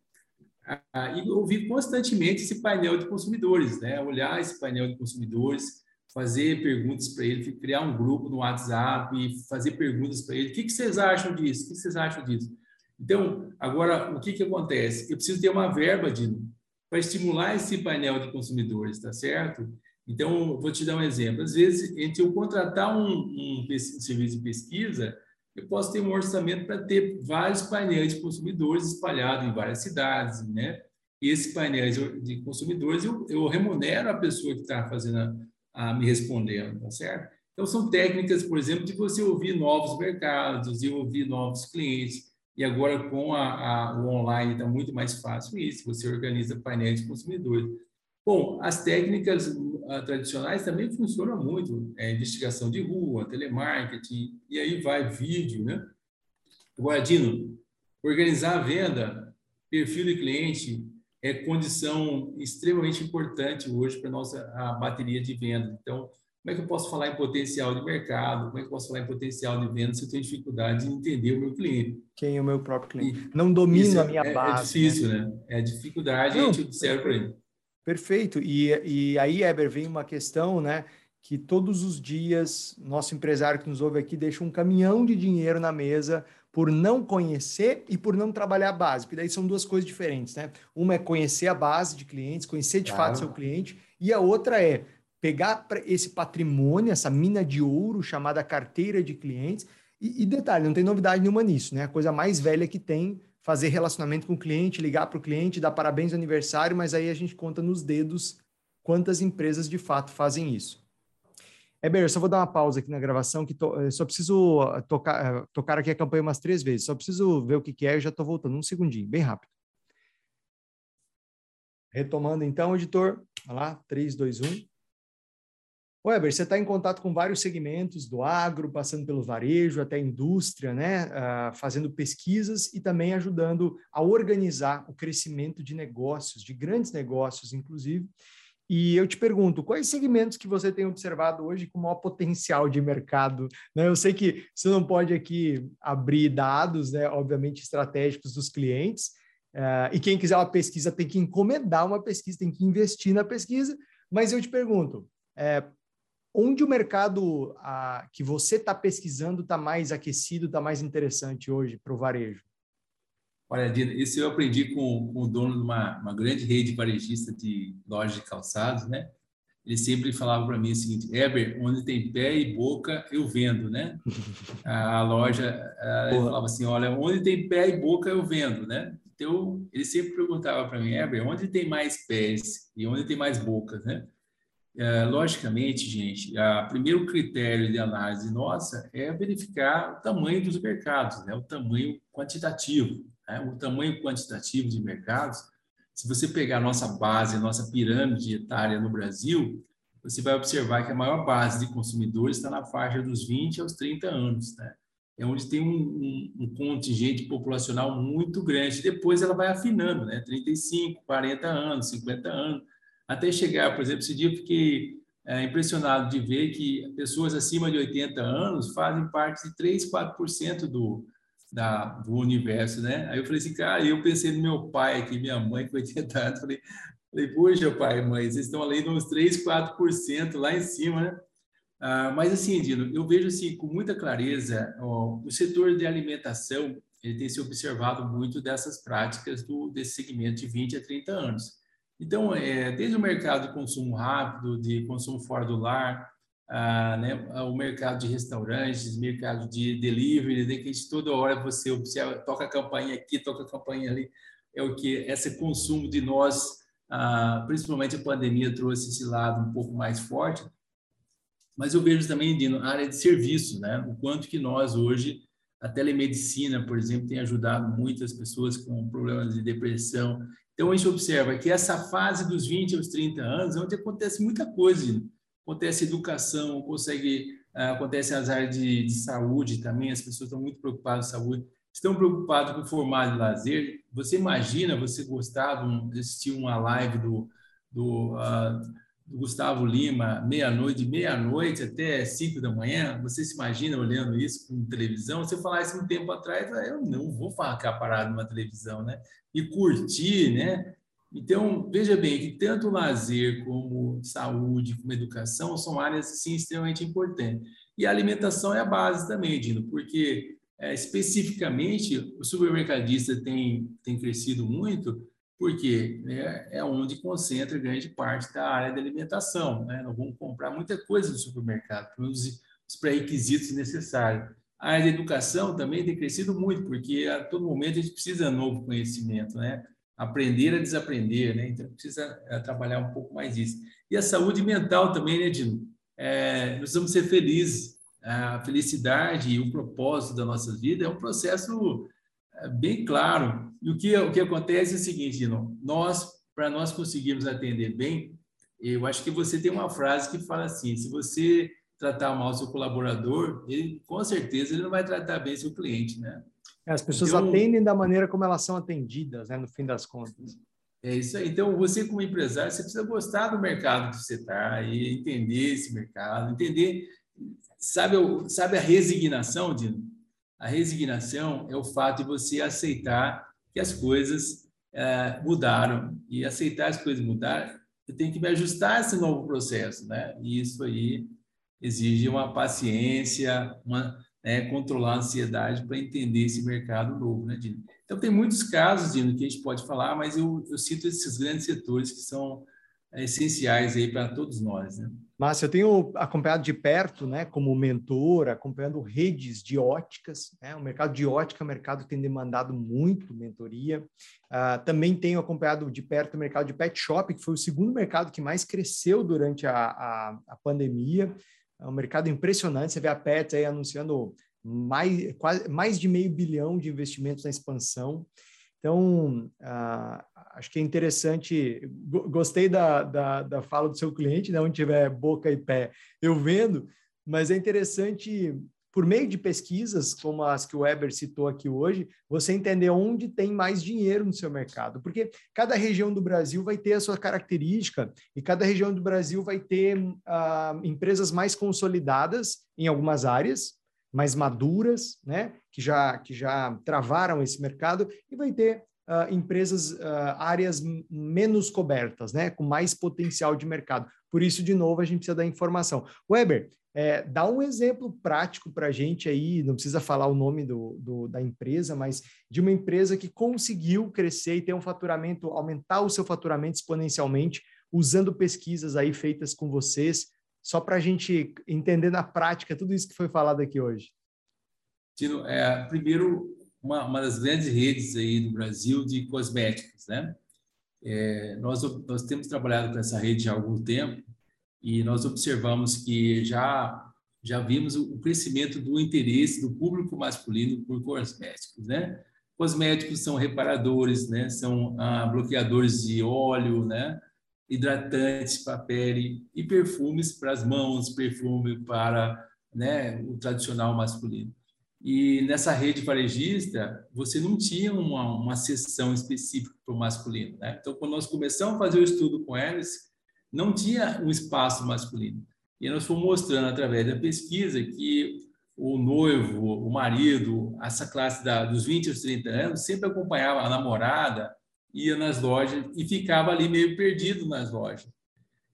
e ouvir constantemente esse painel de consumidores, né? Olhar esse painel de consumidores, fazer perguntas para ele, criar um grupo no WhatsApp e fazer perguntas para ele. O que, que vocês acham disso? O que vocês acham disso? Então, agora, o que, que acontece? Eu preciso ter uma verba, Dino, para estimular esse painel de consumidores, tá certo? Então, vou te dar um exemplo. Às vezes, entre eu contratar um, um, um serviço de pesquisa, eu posso ter um orçamento para ter vários painéis de consumidores espalhados em várias cidades, né? E esses painéis de consumidores, eu, eu remunero a pessoa que está fazendo a, a, me respondendo, tá certo? Então, são técnicas, por exemplo, de você ouvir novos mercados, de ouvir novos clientes, e agora, com a, a o online, está muito mais fácil isso. Você organiza painéis de consumidores. Bom, as técnicas uh, tradicionais também funcionam muito. É, investigação de rua, telemarketing, e aí vai vídeo, né? Agora, Dino, organizar a venda, perfil de cliente, é condição extremamente importante hoje para a nossa a bateria de venda. Então, como é que eu posso falar em potencial de mercado? Como é que eu posso falar em potencial de venda se eu tenho dificuldade de entender o meu cliente? Quem é o meu próprio cliente? Não domino a minha é, é base. É difícil, né? né? É dificuldade, Não, a gente observa para ele. Perfeito. E, e aí, Eber, vem uma questão, né? Que todos os dias, nosso empresário que nos ouve aqui deixa um caminhão de dinheiro na mesa por não conhecer e por não trabalhar a base, porque daí são duas coisas diferentes, né? Uma é conhecer a base de clientes, conhecer de claro. fato seu cliente, e a outra é pegar esse patrimônio, essa mina de ouro chamada carteira de clientes. E, e, detalhe, não tem novidade nenhuma nisso, né? A coisa mais velha que tem, fazer relacionamento com o cliente, ligar para o cliente, dar parabéns no aniversário, mas aí a gente conta nos dedos quantas empresas de fato fazem isso. Eber, eu só vou dar uma pausa aqui na gravação, que to, só preciso uh, tocar, uh, tocar aqui a campanha umas três vezes, só preciso ver o que, que é e já estou voltando, um segundinho, bem rápido. Retomando então, editor, vai lá, 3, 2, 1. Weber, você está em contato com vários segmentos do agro, passando pelo varejo até a indústria, né? Uh, fazendo pesquisas e também ajudando a organizar o crescimento de negócios, de grandes negócios, inclusive. E eu te pergunto, quais segmentos que você tem observado hoje com maior potencial de mercado? Né? Eu sei que você não pode aqui abrir dados, né, obviamente, estratégicos dos clientes, uh, e quem quiser uma pesquisa tem que encomendar uma pesquisa, tem que investir na pesquisa, mas eu te pergunto, é, onde o mercado a, que você está pesquisando está mais aquecido, está mais interessante hoje para o varejo? Olha, Dina, isso eu aprendi com, com o dono de uma, uma, grande rede varejista de lojas de calçados, né? Ele sempre falava para mim o seguinte: Eber, onde tem pé e boca, eu vendo, né? (laughs) A loja, ele falava assim: olha, onde tem pé e boca, eu vendo, né? Então, ele sempre perguntava para mim, Eber, onde tem mais pés e onde tem mais bocas, né? É, logicamente, gente, o primeiro critério de análise nossa é verificar o tamanho dos mercados, né? o tamanho quantitativo. Né? O tamanho quantitativo de mercados, se você pegar a nossa base, a nossa pirâmide etária no Brasil, você vai observar que a maior base de consumidores está na faixa dos 20 aos 30 anos. Né? É onde tem um, um, um contingente populacional muito grande. Depois ela vai afinando, né? 35, 40 anos, 50 anos até chegar, por exemplo, esse dia eu fiquei é, impressionado de ver que pessoas acima de 80 anos fazem parte de 3, 4% do, da, do universo, né? Aí eu falei assim, cara, eu pensei no meu pai aqui, minha mãe com 80 anos, falei, falei puxa, pai, mãe, vocês estão além de uns 3, 4% lá em cima, né? Ah, mas assim, Dino, eu vejo assim com muita clareza ó, o setor de alimentação ele tem se observado muito dessas práticas do, desse segmento de 20 a 30 anos. Então, é, desde o mercado de consumo rápido, de consumo fora do lar, ah, né, o mercado de restaurantes, mercado de delivery, de que toda hora você observa, toca a campainha aqui, toca a campainha ali, é o que esse consumo de nós, principalmente a pandemia trouxe esse lado um pouco mais forte. Mas eu vejo também, Dino, a área de serviço, né? O quanto que nós hoje a telemedicina, por exemplo, tem ajudado muitas pessoas com problemas de depressão então, a gente observa que essa fase dos 20 aos 30 anos é onde acontece muita coisa. Acontece educação, consegue, ah, acontece as áreas de, de saúde também, as pessoas estão muito preocupadas com saúde, estão preocupadas com o formato de lazer. Você imagina você gostar de assistir uma live do, do, uh, do Gustavo Lima, meia-noite, meia-noite até cinco da manhã? Você se imagina olhando isso com televisão? Você falar isso um tempo atrás, eu não vou ficar parado numa televisão, né? e curtir, né? Então, veja bem que tanto lazer como saúde, como educação são áreas sim extremamente importantes. E a alimentação é a base também, Dino, porque é, especificamente o supermercadista tem, tem crescido muito porque é, é onde concentra grande parte da área de alimentação. Né? Vamos comprar muita coisa no supermercado, os, os pré-requisitos necessários. A área de educação também tem crescido muito, porque a todo momento a gente precisa de novo conhecimento, né? Aprender a desaprender, né? Então, precisa é, trabalhar um pouco mais isso. E a saúde mental também, né, Dino? É, nós precisamos ser felizes. A felicidade e o propósito da nossa vida é um processo é, bem claro. E o que, o que acontece é o seguinte, Dino, nós, para nós conseguirmos atender bem, eu acho que você tem uma frase que fala assim, se você tratar mal seu colaborador, ele com certeza ele não vai tratar bem seu cliente, né? É, as pessoas então, atendem da maneira como elas são atendidas, né, no fim das contas. É isso aí. Então, você como empresário, você precisa gostar do mercado que você está e entender esse mercado, entender, sabe, sabe a resignação, Dino? A resignação é o fato de você aceitar que as coisas é, mudaram e aceitar as coisas mudar, eu tenho que me ajustar a esse novo processo, né? E isso aí exige uma paciência, uma, né, controlar a ansiedade para entender esse mercado novo, né, Dino? Então, tem muitos casos, Dino, que a gente pode falar, mas eu, eu cito esses grandes setores que são essenciais aí para todos nós, né? Mas eu tenho acompanhado de perto, né, como mentor, acompanhando redes de óticas. Né? O mercado de ótica é um mercado tem demandado muito mentoria. Uh, também tenho acompanhado de perto o mercado de pet shop, que foi o segundo mercado que mais cresceu durante a, a, a pandemia. É um mercado impressionante. Você vê a Pet aí anunciando mais, quase, mais de meio bilhão de investimentos na expansão. Então, uh, acho que é interessante. Gostei da, da, da, fala do seu cliente, né? onde tiver boca e pé, eu vendo, mas é interessante, por meio de pesquisas, como as que o Weber citou aqui hoje, você entender onde tem mais dinheiro no seu mercado, porque cada região do Brasil vai ter a sua característica e cada região do Brasil vai ter uh, empresas mais consolidadas em algumas áreas mais maduras, né, que já, que já travaram esse mercado, e vai ter uh, empresas, uh, áreas menos cobertas, né, com mais potencial de mercado. Por isso, de novo, a gente precisa da informação. Weber, é, dá um exemplo prático para a gente aí, não precisa falar o nome do, do, da empresa, mas de uma empresa que conseguiu crescer e ter um faturamento, aumentar o seu faturamento exponencialmente, usando pesquisas aí feitas com vocês, só para a gente entender na prática tudo isso que foi falado aqui hoje. Tino, é, primeiro, uma, uma das grandes redes aí do Brasil de cosméticos, né? É, nós, nós temos trabalhado com essa rede há algum tempo e nós observamos que já já vimos o crescimento do interesse do público masculino por cosméticos, né? Cosméticos são reparadores, né? São ah, bloqueadores de óleo, né? hidratantes para pele e perfumes para as mãos, perfume para né, o tradicional masculino. E nessa rede varejista, você não tinha uma, uma sessão específica para o masculino. Né? Então, quando nós começamos a fazer o estudo com eles, não tinha um espaço masculino. E nós fomos mostrando, através da pesquisa, que o noivo, o marido, essa classe da, dos 20 aos 30 anos, sempre acompanhava a namorada, ia nas lojas e ficava ali meio perdido nas lojas.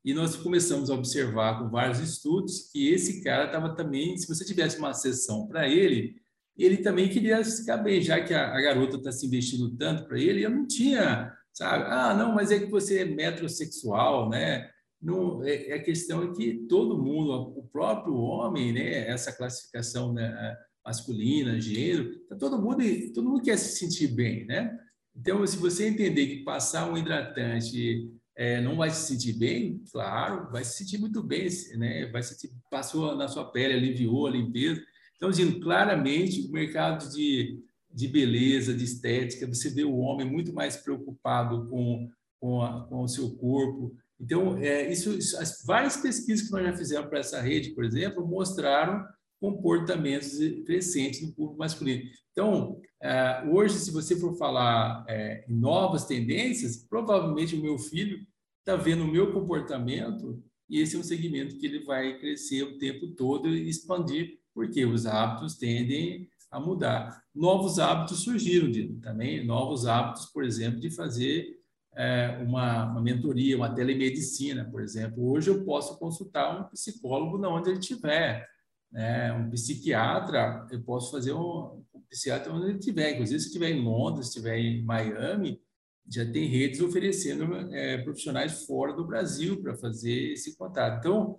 E nós começamos a observar com vários estudos que esse cara estava também, se você tivesse uma sessão para ele, ele também queria ficar bem, já que a, a garota está se investindo tanto para ele, eu não tinha, sabe? Ah, não, mas é que você é metrosexual, né? Não, é, é a questão é que todo mundo, o próprio homem, né? Essa classificação né, masculina, gênero, tá todo mundo, todo mundo quer se sentir bem, né? Então, se você entender que passar um hidratante é, não vai se sentir bem, claro, vai se sentir muito bem, né? Vai sentir, passou na sua pele, aliviou a limpeza. Então, dizendo claramente, o mercado de, de beleza, de estética, você vê o homem muito mais preocupado com, com, a, com o seu corpo. Então, é, isso, as várias pesquisas que nós já fizemos para essa rede, por exemplo, mostraram comportamentos crescentes no público masculino. Então, é, hoje, se você for falar é, em novas tendências, provavelmente o meu filho está vendo o meu comportamento e esse é um segmento que ele vai crescer o tempo todo e expandir, porque os hábitos tendem a mudar. Novos hábitos surgiram também, novos hábitos, por exemplo, de fazer é, uma, uma mentoria, uma telemedicina, por exemplo. Hoje eu posso consultar um psicólogo na onde ele estiver né, um psiquiatra, eu posso fazer um, um psiquiatra onde ele estiver. Inclusive, se estiver em Londres, se estiver em Miami, já tem redes oferecendo é, profissionais fora do Brasil para fazer esse contato. Então,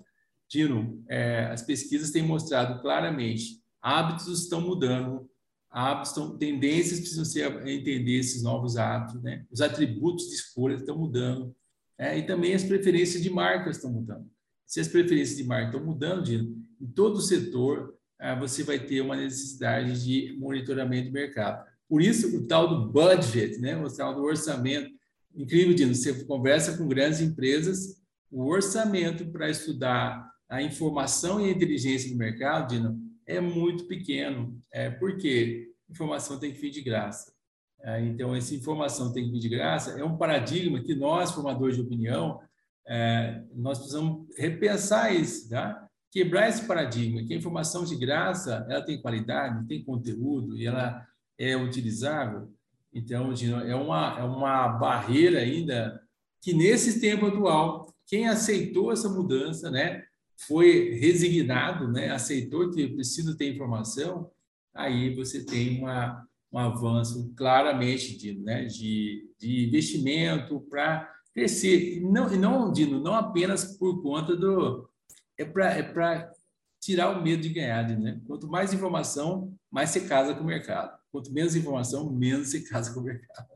Dino, é, as pesquisas têm mostrado claramente hábitos estão mudando, hábitos estão, tendências precisam ser entender esses novos hábitos, né? Os atributos de escolha estão mudando, é, e também as preferências de marcas estão mudando. Se as preferências de marca estão mudando, Dino, em todo o setor, ah, você vai ter uma necessidade de monitoramento de mercado. Por isso, o tal do budget, né? o tal do orçamento. Incrível, Dino, você conversa com grandes empresas, o orçamento para estudar a informação e a inteligência do mercado, Dino, é muito pequeno. É, por quê? Informação tem que vir de graça. É, então, essa informação tem que vir de graça é um paradigma que nós, formadores de opinião, é, nós precisamos repensar isso, tá? Quebrar esse paradigma, que a informação de graça ela tem qualidade, tem conteúdo e ela é utilizável. Então, é uma, é uma barreira ainda que, nesse tempo atual, quem aceitou essa mudança, né, foi resignado, né, aceitou que precisa ter informação, aí você tem uma, um avanço claramente de, né, de, de investimento para crescer. E não, não, Dino, não apenas por conta do. É para é tirar o medo de ganhar, né? Quanto mais informação, mais você casa com o mercado. Quanto menos informação, menos você casa com o mercado.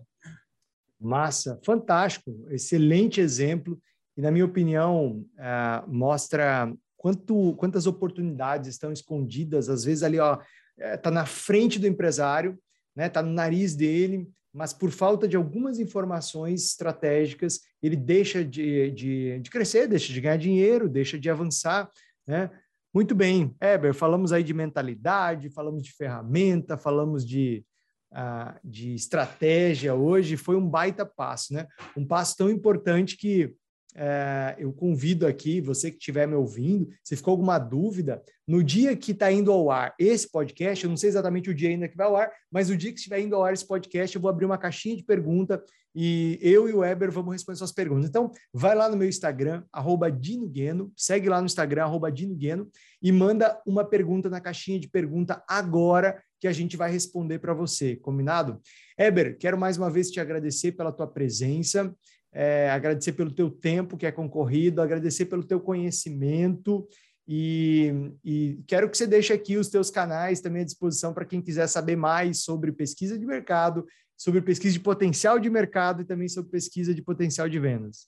Massa, fantástico, excelente exemplo. E, na minha opinião, uh, mostra quanto, quantas oportunidades estão escondidas, às vezes ali, ó, é, na frente do empresário, né? Está no nariz dele, mas por falta de algumas informações estratégicas, ele deixa de, de, de crescer, deixa de ganhar dinheiro, deixa de avançar, né? Muito bem, Eber, falamos aí de mentalidade, falamos de ferramenta, falamos de, uh, de estratégia hoje, foi um baita passo, né? Um passo tão importante que é, eu convido aqui, você que estiver me ouvindo, se ficou alguma dúvida, no dia que está indo ao ar esse podcast, eu não sei exatamente o dia ainda que vai ao ar, mas o dia que estiver indo ao ar esse podcast, eu vou abrir uma caixinha de pergunta e eu e o Weber vamos responder suas perguntas. Então, vai lá no meu Instagram, arroba Dinogueno, segue lá no Instagram, arroba Dinogueno, e manda uma pergunta na caixinha de pergunta agora que a gente vai responder para você, combinado? Eber, quero mais uma vez te agradecer pela tua presença é, agradecer pelo teu tempo que é concorrido, agradecer pelo teu conhecimento e, e, quero que você deixe aqui os teus canais também à disposição para quem quiser saber mais sobre pesquisa de mercado, sobre pesquisa de potencial de mercado e também sobre pesquisa de potencial de vendas.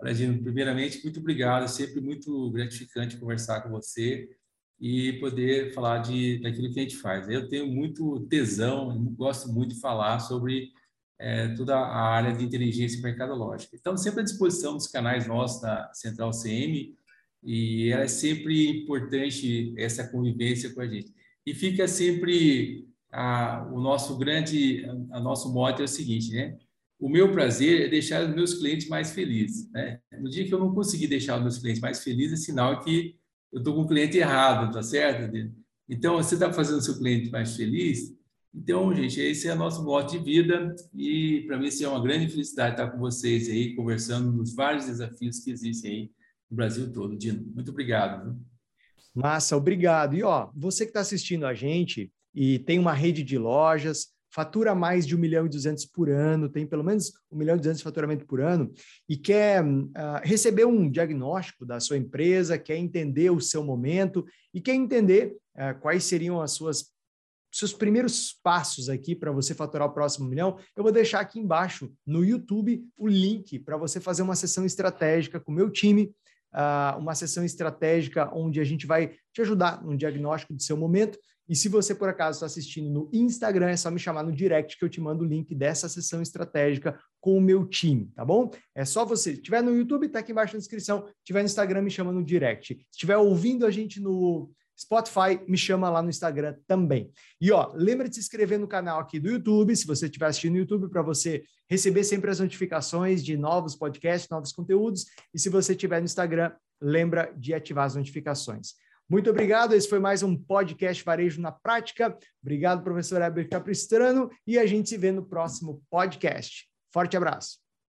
Olha, Gino, primeiramente, muito obrigado. É sempre muito gratificante conversar com você e poder falar de, daquilo que a gente faz. Eu tenho muito tesão, gosto muito de falar sobre é, toda a área de inteligência mercadológica. Então, sempre à disposição dos canais nossos da Central CM e é sempre importante essa convivência com a gente. E fica sempre a, o nosso grande, a, a nosso mote é o seguinte, né? O meu prazer é deixar os meus clientes mais felizes. Né? No dia que eu não conseguir deixar os meus clientes mais felizes, é sinal que eu estou com o cliente errado, tá certo? Então, você está fazendo o seu cliente mais feliz, então, gente, esse é o nosso modo de vida e para mim é uma grande felicidade estar com vocês aí, conversando nos vários desafios que existem aí no Brasil todo. Dino, muito obrigado. Viu? Massa, obrigado. E ó, você que está assistindo a gente e tem uma rede de lojas, fatura mais de 1 milhão e 200 por ano, tem pelo menos 1 milhão e 200 de faturamento por ano e quer uh, receber um diagnóstico da sua empresa, quer entender o seu momento e quer entender uh, quais seriam as suas seus primeiros passos aqui para você faturar o próximo milhão, eu vou deixar aqui embaixo no YouTube o link para você fazer uma sessão estratégica com o meu time, uh, uma sessão estratégica onde a gente vai te ajudar no diagnóstico do seu momento. E se você, por acaso, está assistindo no Instagram, é só me chamar no direct que eu te mando o link dessa sessão estratégica com o meu time, tá bom? É só você. Se estiver no YouTube, está aqui embaixo na descrição. Se estiver no Instagram, me chama no direct. Se estiver ouvindo a gente no Spotify, me chama lá no Instagram também. E ó, lembra de se inscrever no canal aqui do YouTube, se você estiver assistindo no YouTube, para você receber sempre as notificações de novos podcasts, novos conteúdos. E se você estiver no Instagram, lembra de ativar as notificações. Muito obrigado. Esse foi mais um podcast Varejo na Prática. Obrigado, professor Heber Capistrano, e a gente se vê no próximo podcast. Forte abraço.